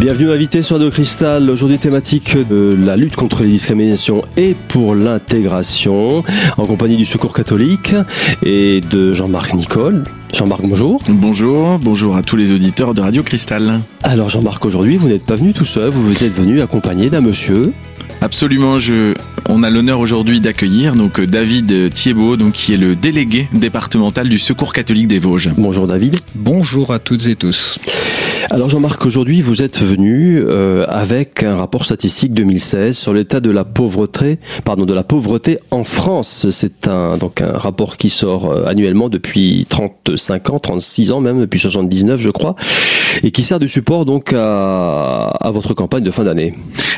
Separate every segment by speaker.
Speaker 1: Bienvenue invité sur Radio Cristal. Aujourd'hui thématique de la lutte contre les discriminations et pour l'intégration en compagnie du Secours catholique et de Jean-Marc Nicole. Jean-Marc, bonjour.
Speaker 2: Bonjour, bonjour à tous les auditeurs de Radio Cristal.
Speaker 1: Alors Jean-Marc, aujourd'hui vous n'êtes pas venu tout seul, vous êtes venu accompagné d'un monsieur.
Speaker 2: Absolument, je, on a l'honneur aujourd'hui d'accueillir donc David Thiebaud, donc qui est le délégué départemental du Secours catholique des Vosges.
Speaker 1: Bonjour David.
Speaker 3: Bonjour à toutes et tous.
Speaker 1: Alors Jean-Marc, aujourd'hui vous êtes venu euh, avec un rapport statistique 2016 sur l'état de la pauvreté, pardon, de la pauvreté en France. C'est un donc un rapport qui sort euh, annuellement depuis 35 ans, 36 ans même, depuis 79 je crois, et qui sert de support donc à, à votre campagne de fin d'année.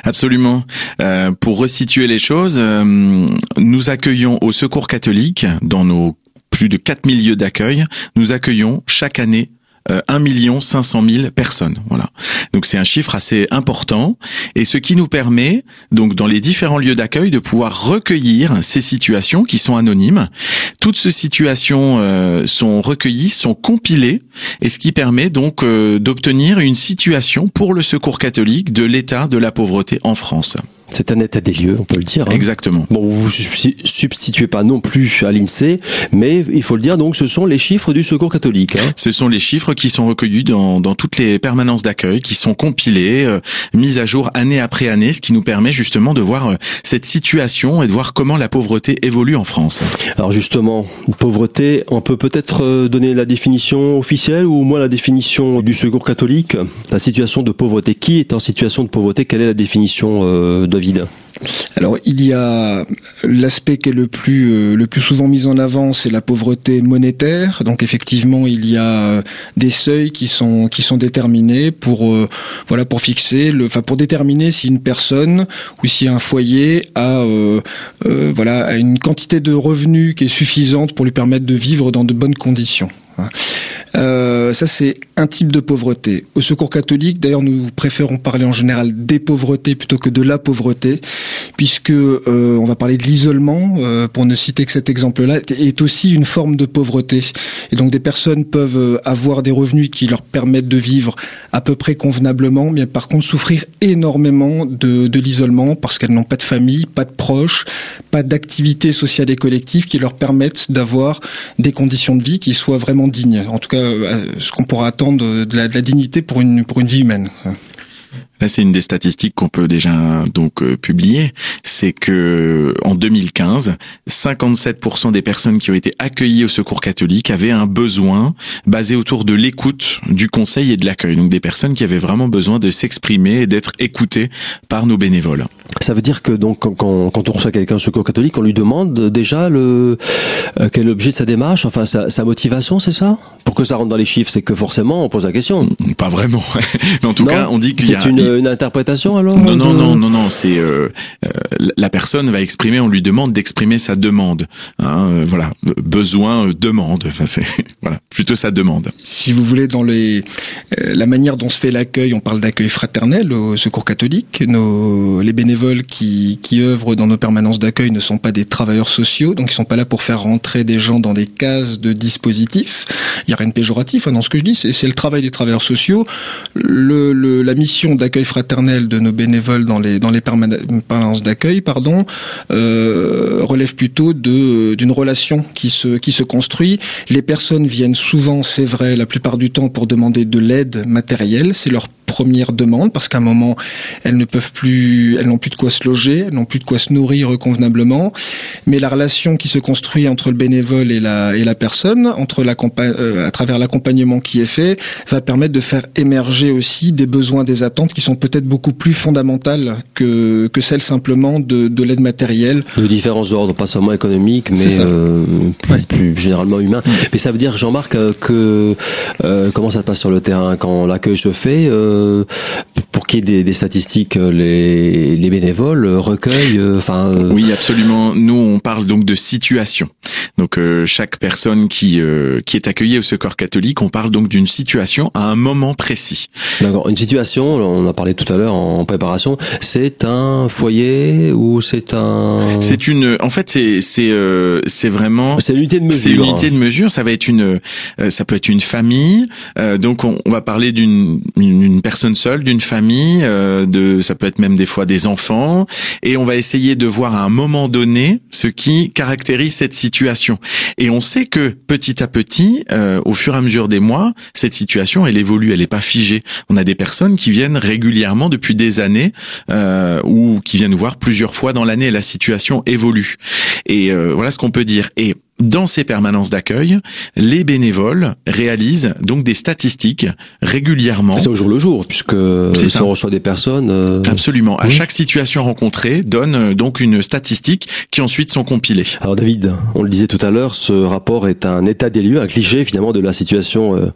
Speaker 2: Absolument. Euh, pour resituer les choses, euh, nous accueillons au Secours catholique dans nos plus de 4000 lieux d'accueil, nous accueillons chaque année 1 million 500 000 personnes. Voilà. Donc c'est un chiffre assez important et ce qui nous permet donc dans les différents lieux d'accueil de pouvoir recueillir ces situations qui sont anonymes. Toutes ces situations euh, sont recueillies, sont compilées et ce qui permet donc euh, d'obtenir une situation pour le Secours catholique de l'état de la pauvreté en France.
Speaker 1: C'est un état des lieux, on peut le dire.
Speaker 2: Hein. Exactement.
Speaker 1: Bon, vous vous substituez pas non plus à l'INSEE, mais il faut le dire, donc ce sont les chiffres du Secours catholique. Hein.
Speaker 2: Ce sont les chiffres qui sont recueillis dans, dans toutes les permanences d'accueil, qui sont compilés, euh, mis à jour année après année, ce qui nous permet justement de voir euh, cette situation et de voir comment la pauvreté évolue en France.
Speaker 1: Alors justement, pauvreté, on peut peut-être euh, donner la définition officielle ou au moins la définition du Secours catholique? La situation de pauvreté, qui est en situation de pauvreté? Quelle est la définition euh, de
Speaker 3: alors il y a l'aspect qui est le plus euh, le plus souvent mis en avant, c'est la pauvreté monétaire. Donc effectivement, il y a euh, des seuils qui sont qui sont déterminés pour euh, voilà pour fixer le enfin pour déterminer si une personne ou si un foyer a voilà a une quantité de revenus qui est suffisante pour lui permettre de vivre dans de bonnes conditions. Euh, ça, c'est un type de pauvreté. Au Secours catholique, d'ailleurs, nous préférons parler en général des pauvretés plutôt que de la pauvreté, puisque euh, on va parler de l'isolement, euh, pour ne citer que cet exemple-là, est aussi une forme de pauvreté. Et donc, des personnes peuvent avoir des revenus qui leur permettent de vivre à peu près convenablement, mais par contre souffrir énormément de, de l'isolement parce qu'elles n'ont pas de famille, pas de proches, pas d'activités sociales et collectives qui leur permettent d'avoir des conditions de vie qui soient vraiment dignes. En tout cas, euh, ce qu'on pourra attendre de la, de la, dignité pour une, pour une vie humaine.
Speaker 2: Là, c'est une des statistiques qu'on peut déjà donc euh, publier, c'est que en 2015, 57% des personnes qui ont été accueillies au Secours catholique avaient un besoin basé autour de l'écoute, du conseil et de l'accueil. Donc des personnes qui avaient vraiment besoin de s'exprimer et d'être écoutées par nos bénévoles.
Speaker 1: Ça veut dire que donc quand, quand on reçoit quelqu'un au Secours catholique, on lui demande déjà le euh, quel est l'objet de sa démarche, enfin sa, sa motivation, c'est ça? Pour que ça rentre dans les chiffres, c'est que forcément on pose la question.
Speaker 2: Pas vraiment, mais en tout
Speaker 1: non,
Speaker 2: cas, on dit qu'il y a
Speaker 1: une, une interprétation alors
Speaker 2: Non, non, non, non, non. C'est euh, euh, la personne va exprimer. On lui demande d'exprimer sa demande. Hein, euh, voilà, besoin, euh, demande. Enfin, c'est voilà, plutôt sa demande.
Speaker 3: Si vous voulez, dans les la manière dont se fait l'accueil, on parle d'accueil fraternel au Secours catholique. Nos les bénévoles qui œuvrent dans nos permanences d'accueil ne sont pas des travailleurs sociaux, donc ils sont pas là pour faire rentrer des gens dans des cases de dispositifs. Il y a rien de péjoratif hein, dans ce que je dis. C'est le travail des travailleurs sociaux. La mission d'accueil fraternel de nos bénévoles dans les permanences d'accueil, pardon, euh, relève plutôt d'une relation qui se qui se construit. Les personnes viennent souvent, c'est vrai, la plupart du temps pour demander de l'aide matérielle. C'est leur première demande parce qu'à un moment elles ne peuvent plus, elles n'ont plus de quoi se loger, elles n'ont plus de quoi se nourrir convenablement. Mais la relation qui se construit entre le bénévole et la et la personne, entre la euh, à travers l'accompagnement qui est fait, va permettre de faire émerger aussi des besoins, des attentes qui sont peut-être beaucoup plus fondamentales que que celles simplement de, de l'aide matérielle.
Speaker 1: De différents ordres, pas seulement économiques, mais euh, plus, ouais. plus, généralement humains. Mmh. Mais ça veut dire, Jean-Marc, que euh, comment ça se passe sur le terrain? Quand l'accueil se fait euh, pour des, des statistiques, les, les, bénévoles recueillent, enfin.
Speaker 2: Euh... Oui, absolument. Nous, on parle donc de situation. Donc euh, chaque personne qui euh, qui est accueillie au Secours catholique, on parle donc d'une situation à un moment précis.
Speaker 1: D'accord. Une situation, on a parlé tout à l'heure en préparation, c'est un foyer ou c'est un.
Speaker 2: C'est une. En fait, c'est c'est euh, c'est vraiment.
Speaker 1: C'est l'unité de mesure.
Speaker 2: C'est l'unité de mesure. Ça va être une. ça peut être une famille. donc on, on va parler d'une une personnes seules, d'une famille, euh, de ça peut être même des fois des enfants, et on va essayer de voir à un moment donné ce qui caractérise cette situation. Et on sait que petit à petit, euh, au fur et à mesure des mois, cette situation elle évolue, elle n'est pas figée. On a des personnes qui viennent régulièrement depuis des années euh, ou qui viennent nous voir plusieurs fois dans l'année. La situation évolue. Et euh, voilà ce qu'on peut dire. Et dans ces permanences d'accueil, les bénévoles réalisent donc des statistiques régulièrement.
Speaker 1: C'est au jour le jour, puisque si on reçoit des personnes. Euh...
Speaker 2: Absolument. À chaque situation rencontrée donne euh, donc une statistique qui ensuite sont compilées.
Speaker 1: Alors David, on le disait tout à l'heure, ce rapport est un état des lieux, un cliché finalement de la situation euh,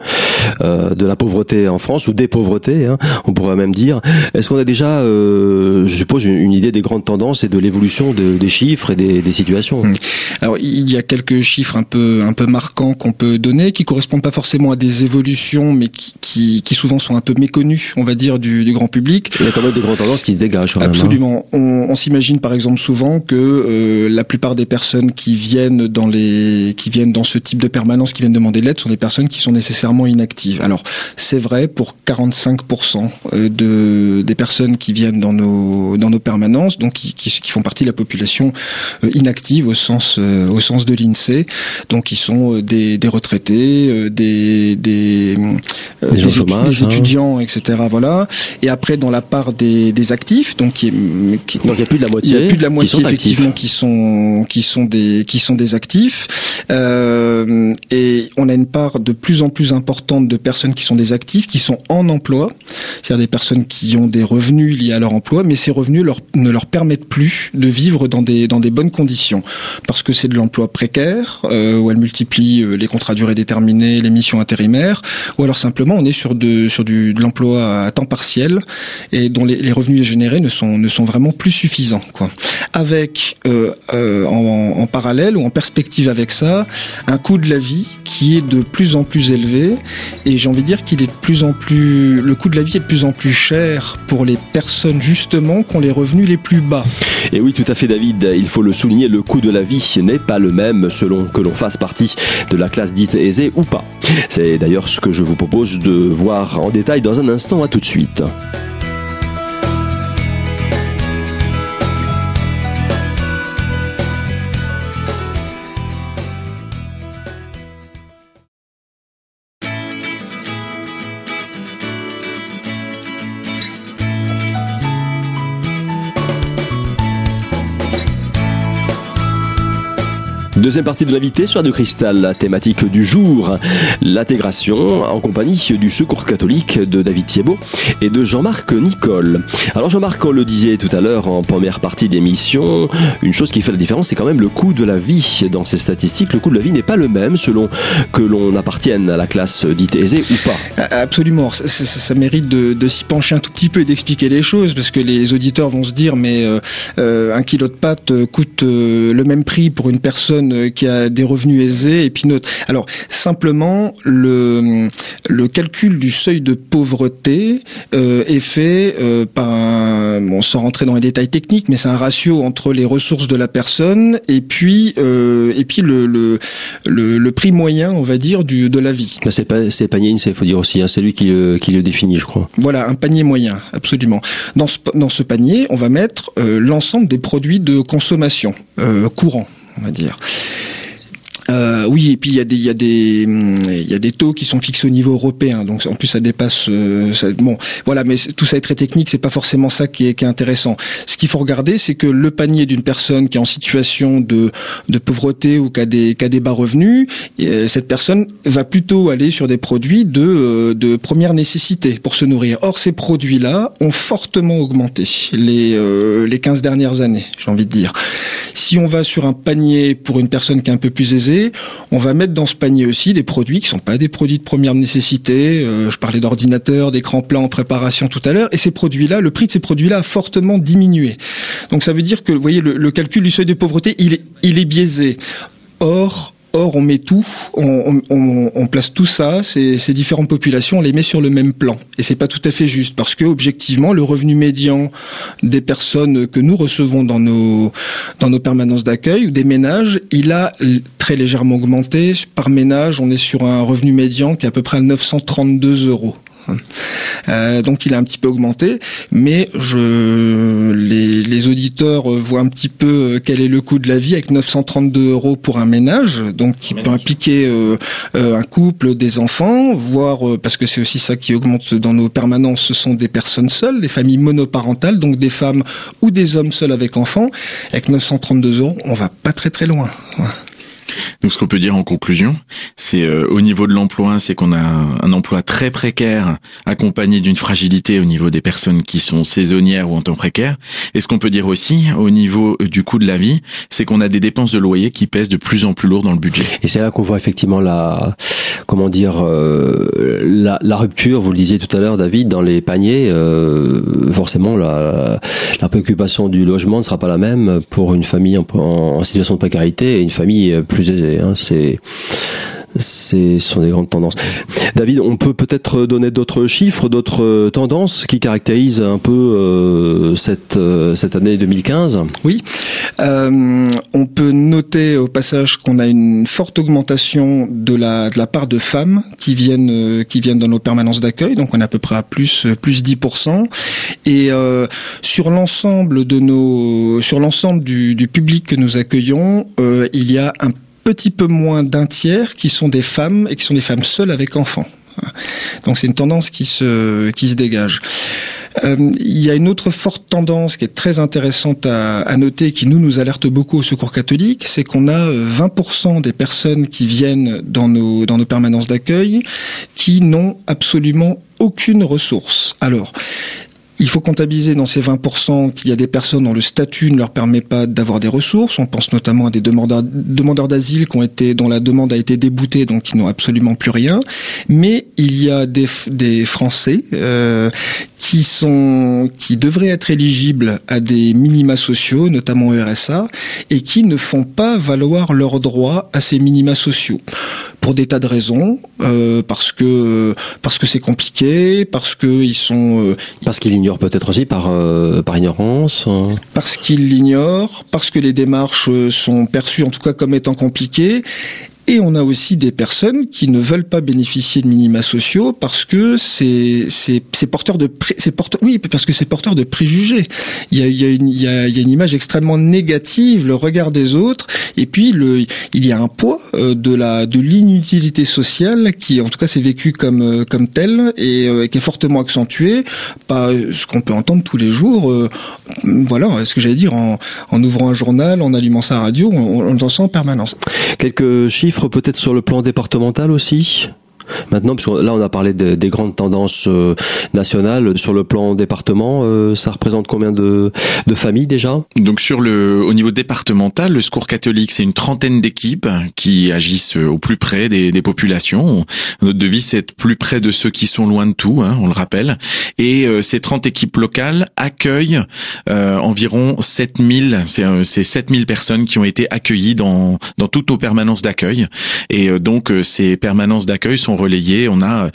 Speaker 1: euh, de la pauvreté en France ou des pauvretés, hein, on pourrait même dire. Est-ce qu'on a déjà, euh, je suppose, une, une, idée des grandes tendances et de l'évolution de, des chiffres et des, des situations?
Speaker 3: Mmh. Alors il y a quelques chiffres un peu un peu marquants qu'on peut donner, qui correspondent pas forcément à des évolutions, mais qui, qui, qui souvent sont un peu méconnus, on va dire, du, du, grand public.
Speaker 1: Il y a quand même des grandes tendances qui se dégagent. Quand
Speaker 3: Absolument.
Speaker 1: Même,
Speaker 3: hein. On, on s'imagine par exemple souvent que euh, la plupart des personnes qui viennent dans les qui viennent dans ce type de permanence, qui viennent demander de l'aide, sont des personnes qui sont nécessairement inactives. Alors c'est vrai pour 45% euh, de des personnes qui viennent dans nos dans nos permanences, donc qui, qui, qui font partie de la population euh, inactive au sens au sens de l'INSEE. Donc ils sont des, des retraités, des des,
Speaker 1: chômage,
Speaker 3: des étudiants, hein. etc. Voilà. Et après dans la part des, actifs, donc qui,
Speaker 1: qui donc il y a plus de la moitié,
Speaker 3: il y a plus de la moitié
Speaker 1: qui
Speaker 3: effectivement qui sont qui sont des qui sont des actifs. Euh, et on a une part de plus en plus importante de personnes qui sont des actifs, qui sont en emploi, c'est-à-dire des personnes qui ont des revenus liés à leur emploi, mais ces revenus leur, ne leur permettent plus de vivre dans des dans des bonnes conditions parce que c'est de l'emploi précaire euh, où elle multiplie euh, les contrats durée déterminée, les missions intérimaires, ou alors simplement on est sur de sur du de l'emploi à temps partiel et dont les, revenus générés ne sont ne sont vraiment plus suffisants quoi. Avec euh, en, en, parallèle ou en perspective avec ça un coût de la vie qui est de plus en plus élevé et j'ai envie de dire qu'il est de plus en plus le coût de la vie est de plus en plus cher pour les personnes justement qui ont les revenus les plus bas.
Speaker 1: Et oui tout à fait David, il faut le souligner, le coût de la vie n'est pas le même selon que l'on fasse partie de la classe dite aisée ou pas. C'est d'ailleurs ce que je vous propose de voir en détail dans un instant. À tout de suite. Deuxième partie de l'invité sur de Cristal, la thématique du jour, l'intégration en compagnie du Secours catholique de David Thiebaud et de Jean-Marc Nicole. Alors Jean-Marc, on le disait tout à l'heure en première partie d'émission, une chose qui fait la différence, c'est quand même le coût de la vie dans ces statistiques. Le coût de la vie n'est pas le même selon que l'on appartienne à la classe dite aisée ou pas.
Speaker 3: Absolument. Ça, mérite de, s'y pencher un tout petit peu et d'expliquer les choses parce que les auditeurs vont se dire mais euh, un kilo de pâtes coûte euh, le même prix pour une personne qui a des revenus aisés et puis notre. Alors simplement le le calcul du seuil de pauvreté euh, est fait euh, par un, bon, sans rentrer dans les détails techniques, mais c'est un ratio entre les ressources de la personne et puis euh, et puis le, le le, le prix moyen, on va dire, du de la vie.
Speaker 1: C'est pas c'est panier, il faut dire aussi, hein, c'est lui qui le, qui le définit, je crois.
Speaker 3: Voilà, un panier moyen, absolument. Dans ce dans ce panier, on va mettre euh, l'ensemble des produits de consommation euh, courants on va dire. Euh, oui, et puis il y a des il y a des il y a des taux qui sont fixés au niveau européen, donc en plus ça dépasse. Euh, ça, bon, voilà, mais tout ça est très technique, c'est pas forcément ça qui est, qui est intéressant. Ce qu'il faut regarder, c'est que le panier d'une personne qui est en situation de de pauvreté ou qui a des qui a des bas revenus, euh, cette personne va plutôt aller sur des produits de euh, de première nécessité pour se nourrir. Or, ces produits-là ont fortement augmenté les euh, les 15 dernières années, j'ai envie de dire. Si on va sur un panier pour une personne qui est un peu plus aisée on va mettre dans ce panier aussi des produits qui sont pas des produits de première nécessité. Euh, je parlais d'ordinateurs, d'écran plat en préparation tout à l'heure. Et ces produits-là, le prix de ces produits-là a fortement diminué. Donc ça veut dire que, voyez, le, calcul du seuil de pauvreté, il est biaisé. Or, Or, on met tout, on, place tout ça, ces, ces, différentes populations, on les met sur le même plan. Et c'est pas tout à fait juste parce que objectivement, le revenu médian des personnes que nous recevons dans nos dans nos permanences d'accueil ou des ménages, il a très légèrement augmenté. Par ménage, on est sur un revenu médian qui est à peu près à 932 euros Euh, donc il a un petit peu augmenté, mais je, les, les auditeurs voient un petit peu quel est le coût de la vie avec 932 euros pour un ménage, donc qui peut impliquer euh, euh, un couple, des enfants, voire euh, parce que c'est aussi ça qui augmente dans nos permanences, ce sont des personnes seules, des familles monoparentales, donc des femmes ou des hommes seuls avec enfants. Avec 932 euros, on va pas très très loin.
Speaker 2: Donc ce qu'on peut dire en conclusion, c'est euh, au niveau de l'emploi, c'est qu'on a un, emploi très précaire accompagné d'une fragilité au niveau des personnes qui sont saisonnières ou en temps précaire. Et ce qu'on peut dire aussi au niveau euh, du coût de la vie, c'est qu'on a des dépenses de loyer qui pèsent de plus en plus lourd dans le budget.
Speaker 1: Et c'est là qu'on voit effectivement la comment dire euh, la, rupture. Vous le disiez tout à l'heure, David, dans les paniers. Euh, forcément, la, la, préoccupation du logement ne sera pas la même pour une famille en, en situation de précarité et une famille plus Hein. C'est ce sont des grandes tendances. David, on peut peut-être donner d'autres chiffres, d'autres tendances qui caractérisent un peu euh, cette, euh, cette année 2015
Speaker 3: Oui, euh, on peut noter au passage qu'on a une forte augmentation de la, de la part de femmes qui viennent, euh, qui viennent dans nos permanences d'accueil, donc on est à peu près à plus, plus 10%. Et euh, sur l'ensemble de nos, sur l'ensemble du, du public que nous accueillons, il y a un petit peu moins d'un tiers qui sont des femmes et qui sont des femmes seules avec enfants. Donc c'est une tendance qui se, qui se dégage. Euh, il y a une autre forte tendance qui est très intéressante à, à noter, qui nous nous alerte beaucoup au Secours catholique, c'est qu'on a 20% des personnes qui viennent dans nos dans nos permanences d'accueil qui n'ont absolument aucune ressource. Alors, il faut comptabiliser dans ces 20% qu'il y a des personnes dont le statut ne leur permet pas d'avoir des ressources. On pense notamment à des demandeurs, d'asile qui ont été, dont la demande a été déboutée, donc qui n'ont absolument plus rien. Mais il y a des, des Français euh, qui sont, qui devraient être éligibles à des minima sociaux, notamment au RSA, et qui ne font pas valoir leurs droits à ces minima sociaux pour des tas de raisons, euh, parce que parce que c'est compliqué, parce que ils sont euh,
Speaker 1: parce qu'ils l'ignorent peut-être aussi par euh, par ignorance, hein.
Speaker 3: parce qu'ils l'ignorent, parce que les démarches sont perçues en tout cas comme étant compliquées et on a aussi des personnes qui ne veulent pas bénéficier de minima sociaux parce que c'est c'est porteur de c'est porteur oui parce que c'est porteur de préjugés. Il y a il y a une il y a, y a une image extrêmement négative, le regard des autres et puis le il y a un poids euh, de la de l'inutilité sociale qui en tout cas c'est vécu comme euh, comme tel et euh, qui est fortement accentué par ce qu'on peut entendre tous les jours voilà ce que j'allais dire en, en ouvrant un journal en allumant sa radio on, on entend ça en permanence.
Speaker 1: Quelques chiffres peut-être sur le plan départemental aussi? Maintenant, là, on a parlé de, des grandes tendances euh, nationales. Sur le plan département, euh, ça représente combien de, familles déjà?
Speaker 2: Donc, sur le, au niveau départemental, le Secours catholique, c'est une trentaine d'équipes qui agissent au plus près des, populations. Notre devise, c'est être plus près de ceux qui sont loin de tout, hein, on le rappelle. Et euh, ces 30 équipes locales accueillent euh, environ 7000, c'est 7000 personnes qui ont été accueillies dans, dans toutes nos permanences d'accueil. Et donc, ces permanences d'accueil sont relayés. On a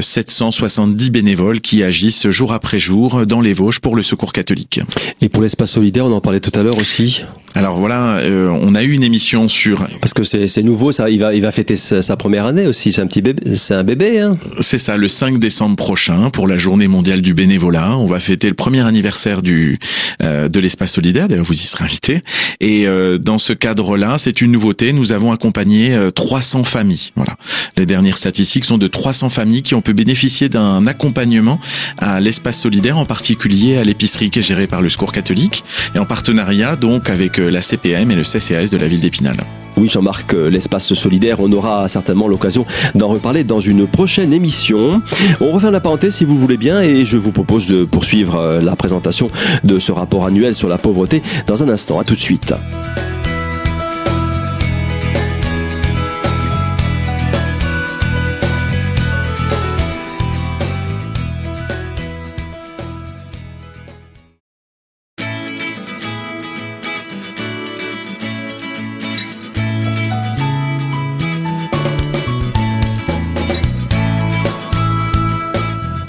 Speaker 2: 770 euh, bénévoles qui agissent jour après jour dans les Vosges pour le Secours catholique.
Speaker 1: Et pour l'espace solidaire, on en parlait tout à l'heure aussi.
Speaker 2: Alors voilà, euh, on a eu une émission sur.
Speaker 1: Parce que c'est nouveau, ça. Il va, il va fêter sa, première année aussi. C'est un petit bébé, c'est un bébé. Hein
Speaker 2: c'est ça, le 5 décembre prochain pour la Journée mondiale du bénévolat. On va fêter le premier anniversaire du euh, de l'espace solidaire. D'ailleurs, vous y serez invité. Et euh, dans ce cadre-là, c'est une nouveauté. Nous avons accompagné 300 familles. Voilà, les dernières statistiques sont de 300 familles qui ont pu bénéficier d'un accompagnement à l'espace solidaire, en particulier à l'épicerie qui est gérée par le Secours catholique et en partenariat donc avec la CPM et le CCAS de la ville d'Épinal.
Speaker 1: Oui, Jean-Marc, euh, l'espace solidaire, on aura certainement l'occasion d'en reparler dans une prochaine émission. On refait la parenthèse si vous voulez bien et je vous propose de poursuivre euh, la présentation de ce rapport annuel sur la pauvreté dans un instant. À tout de suite.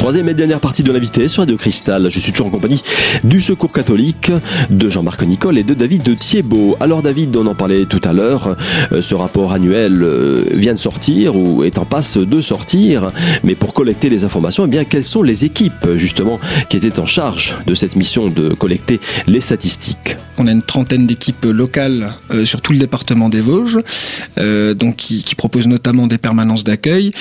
Speaker 1: Troisième et dernière partie de l'invité sur Radio Cristal. Je suis toujours en compagnie du Secours catholique, de Jean-Marc Nicole et de David Thiebaud. Alors David, on en parlait tout à l'heure, euh, ce rapport annuel euh, vient de sortir ou est en passe de sortir. Mais pour collecter les informations, eh bien, quelles sont les équipes justement qui étaient en charge de cette mission de collecter les statistiques?
Speaker 3: On a une trentaine d'équipes locales euh, sur tout le département des Vosges, donc qui, qui proposent notamment des permanences d'accueil.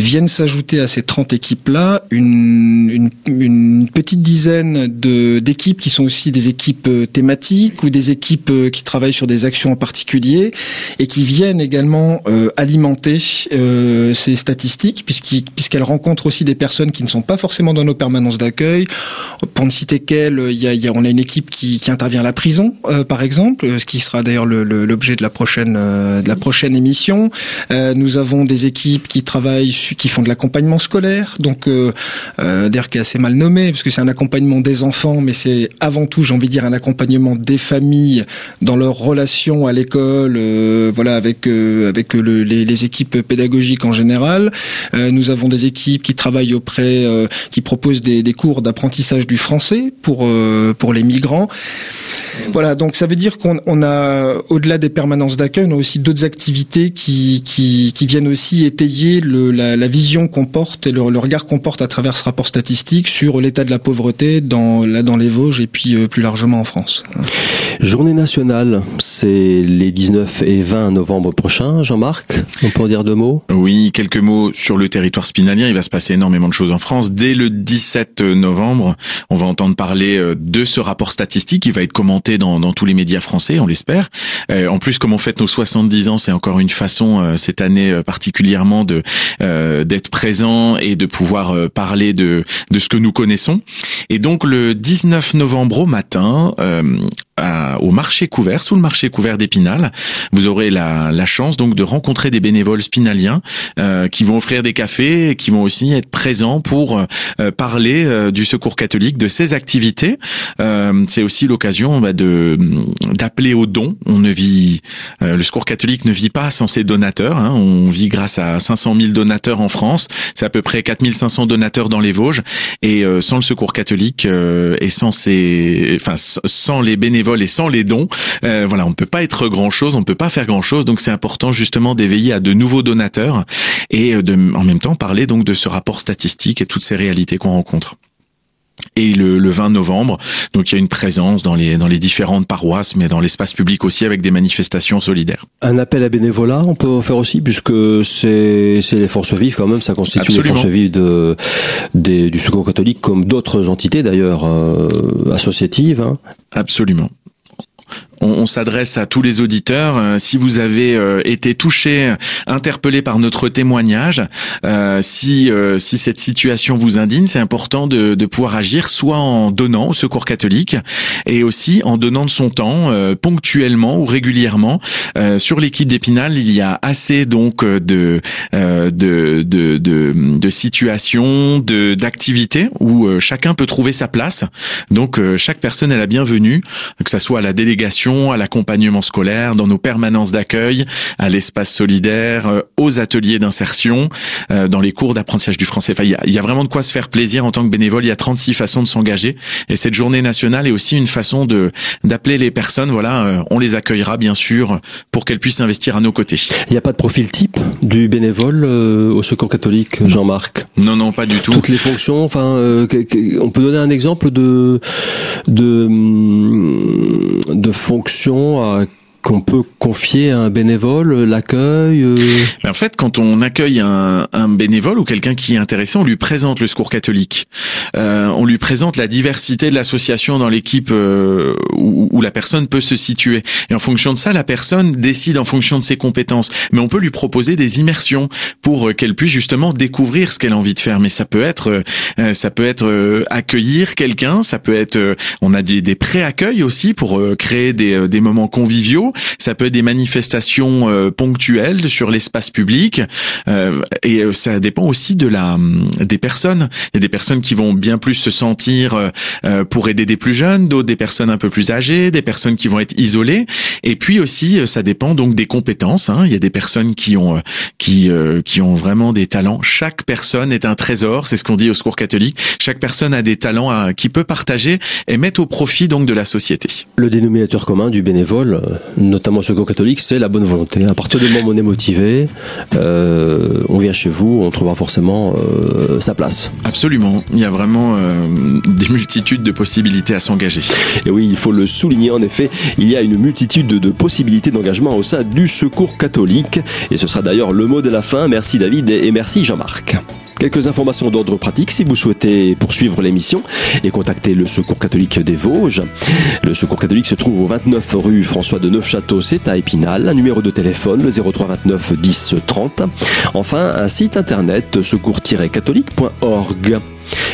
Speaker 3: Viennent s'ajouter à ces 30 équipes-là une, une, petite dizaine de d'équipes qui sont aussi des équipes euh, thématiques ou des équipes euh, qui travaillent sur des actions en particulier et qui viennent également euh, alimenter ces statistiques puisqu'elles rencontrent aussi des personnes qui ne sont pas forcément dans nos permanences d'accueil. Pour ne citer qu'elles, il y a, y a, on a une équipe qui, qui intervient à la prison, par exemple, ce qui sera d'ailleurs l'objet de la prochaine de la prochaine émission. nous avons des équipes qui travaillent, qui font de l'accompagnement scolaire, donc euh, d'ailleurs qui est assez mal nommé, parce que c'est un accompagnement des enfants, mais c'est avant tout, j'ai envie de dire, un accompagnement des familles dans leur relation à l'école, euh, voilà, avec euh, avec le, les, les, équipes pédagogiques en général. Euh, nous avons des équipes qui travaillent auprès, qui proposent des, des cours d'apprentissage du français pour pour les migrants. Voilà, donc ça veut dire qu'on on a, au-delà des permanences d'accueil, on a aussi d'autres activités qui, qui, qui viennent aussi étayer le, la, la vision qu'on porte et le, le regard qu'on porte à travers ce rapport statistique sur l'état de la pauvreté dans, là, dans les Vosges et puis euh, plus largement en France.
Speaker 1: Journée nationale, c'est les 19 et 20 novembre prochains. Jean-Marc, on peut en dire deux mots?
Speaker 2: Oui, quelques mots sur le territoire spinalien. Il va se passer énormément de choses en France. Dès le 17 novembre, on va entendre parler euh, de ce rapport statistique qui va être commenté dans, tous les médias français, on l'espère. Euh, en plus, comme on fête nos 70 ans, c'est encore une façon cette année particulièrement de d'être présent et de pouvoir parler de, de ce que nous connaissons. Et donc le 19 novembre au matin, euh, au marché couvert, sous le marché couvert d'Épinal. Vous aurez la, la, chance donc de rencontrer des bénévoles spinaliens euh, qui vont offrir des cafés et qui vont aussi être présents pour euh, parler euh, du Secours catholique, de ses activités. Euh, c'est aussi l'occasion bah, de d'appeler aux dons. On ne vit, euh, le Secours catholique ne vit pas sans ses donateurs. Hein. On vit grâce à 500 000 donateurs en France. C'est à peu près 4500 donateurs dans les Vosges. Et sans le Secours catholique et sans ses, enfin sans les bénévoles et sans les dons, euh, voilà, on ne peut pas être grand chose, on ne peut pas faire grand chose. Donc c'est important justement d'éveiller à de nouveaux donateurs et euh, de, en même temps parler donc de ce rapport statistique et toutes ces réalités qu'on rencontre et le, le, 20 novembre. Donc il y a une présence dans les dans les différentes paroisses, mais dans l'espace public aussi avec des manifestations solidaires.
Speaker 1: Un appel à bénévolat, on peut faire aussi puisque c'est c'est les forces vives quand même, ça constitue Absolument. les forces vives de des, du Secours catholique comme d'autres entités d'ailleurs euh, associatives. Hein.
Speaker 2: Absolument on, on s'adresse à tous les auditeurs. Euh, si vous avez euh, été touché, interpellé par notre témoignage, euh, si si cette situation vous indigne, c'est important de, de, pouvoir agir, soit en donnant au Secours catholique et aussi en donnant de son temps ponctuellement ou régulièrement. sur l'équipe d'Épinal, il y a assez donc de de, de, de, de situations, de d'activités où chacun peut trouver sa place. Donc chaque personne est la bienvenue, que ça soit à la délégation à l'accompagnement scolaire, dans nos permanences d'accueil, à l'espace solidaire, euh, aux ateliers d'insertion, euh, dans les cours d'apprentissage du français. Enfin, il y a, y a, vraiment de quoi se faire plaisir en tant que bénévole. Il y a 36 façons de s'engager. Et cette journée nationale est aussi une façon de d'appeler les personnes. Voilà, euh, on les accueillera bien sûr pour qu'elles puissent investir à nos côtés.
Speaker 1: Il n'y a pas de profil type du bénévole au Secours catholique, Jean-Marc?
Speaker 2: Non, non, pas du tout.
Speaker 1: Toutes les fonctions. Enfin, on peut donner un exemple de de de fonctions fonction qu'on peut confier à un bénévole, l'accueil euh
Speaker 2: En fait, quand on accueille un, un bénévole ou quelqu'un qui est intéressé, on lui présente le secours catholique. Euh, on lui présente la diversité de l'association dans l'équipe euh, où, où, la personne peut se situer. Et en fonction de ça, la personne décide en fonction de ses compétences. Mais on peut lui proposer des immersions pour euh, qu'elle puisse justement découvrir ce qu'elle a envie de faire. Mais ça peut être, euh, ça peut être euh, accueillir quelqu'un, ça peut être, on a des, des pré-accueils aussi pour créer des, des moments conviviaux. Ça peut être des manifestations euh, ponctuelles sur l'espace public, euh, et ça dépend aussi de la des personnes. Il y a des personnes qui vont bien plus se sentir pour aider des plus jeunes, d'autres des personnes un peu plus âgées, des personnes qui vont être isolées, et puis aussi ça dépend donc des compétences. Hein. Il y a des personnes qui ont qui qui ont vraiment des talents. Chaque personne est un trésor, c'est ce qu'on dit au Secours catholique. Chaque personne a des talents qui peut partager et mettre au profit donc de la société.
Speaker 1: Le dénominateur commun du bénévole, euh, notamment au Secours catholique, c'est la bonne volonté. À partir du moment où on est motivé, euh, on vient chez vous, on trouvera forcément euh, sa place.
Speaker 2: Absolument. Il y a vraiment des multitudes de possibilités à s'engager.
Speaker 1: Et oui, il faut le souligner. En effet, il y a une multitude de possibilités d'engagement au sein du Secours catholique. Et ce sera d'ailleurs le mot de la fin. Merci David et merci Jean-Marc. Quelques informations d'ordre pratique si vous souhaitez poursuivre l'émission et contacter le Secours catholique des Vosges. Le Secours catholique se trouve au 29 rue François de Neufchâteau, c'est à Épinal. Un numéro de téléphone, le 03 29 10 30. Enfin, un site internet secours-catholique.org.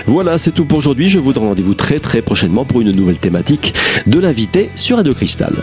Speaker 1: Voilà, c'est tout pour aujourd'hui. Je vous donne rendez-vous très très prochainement pour une nouvelle thématique de l'invité sur Radio Cristal.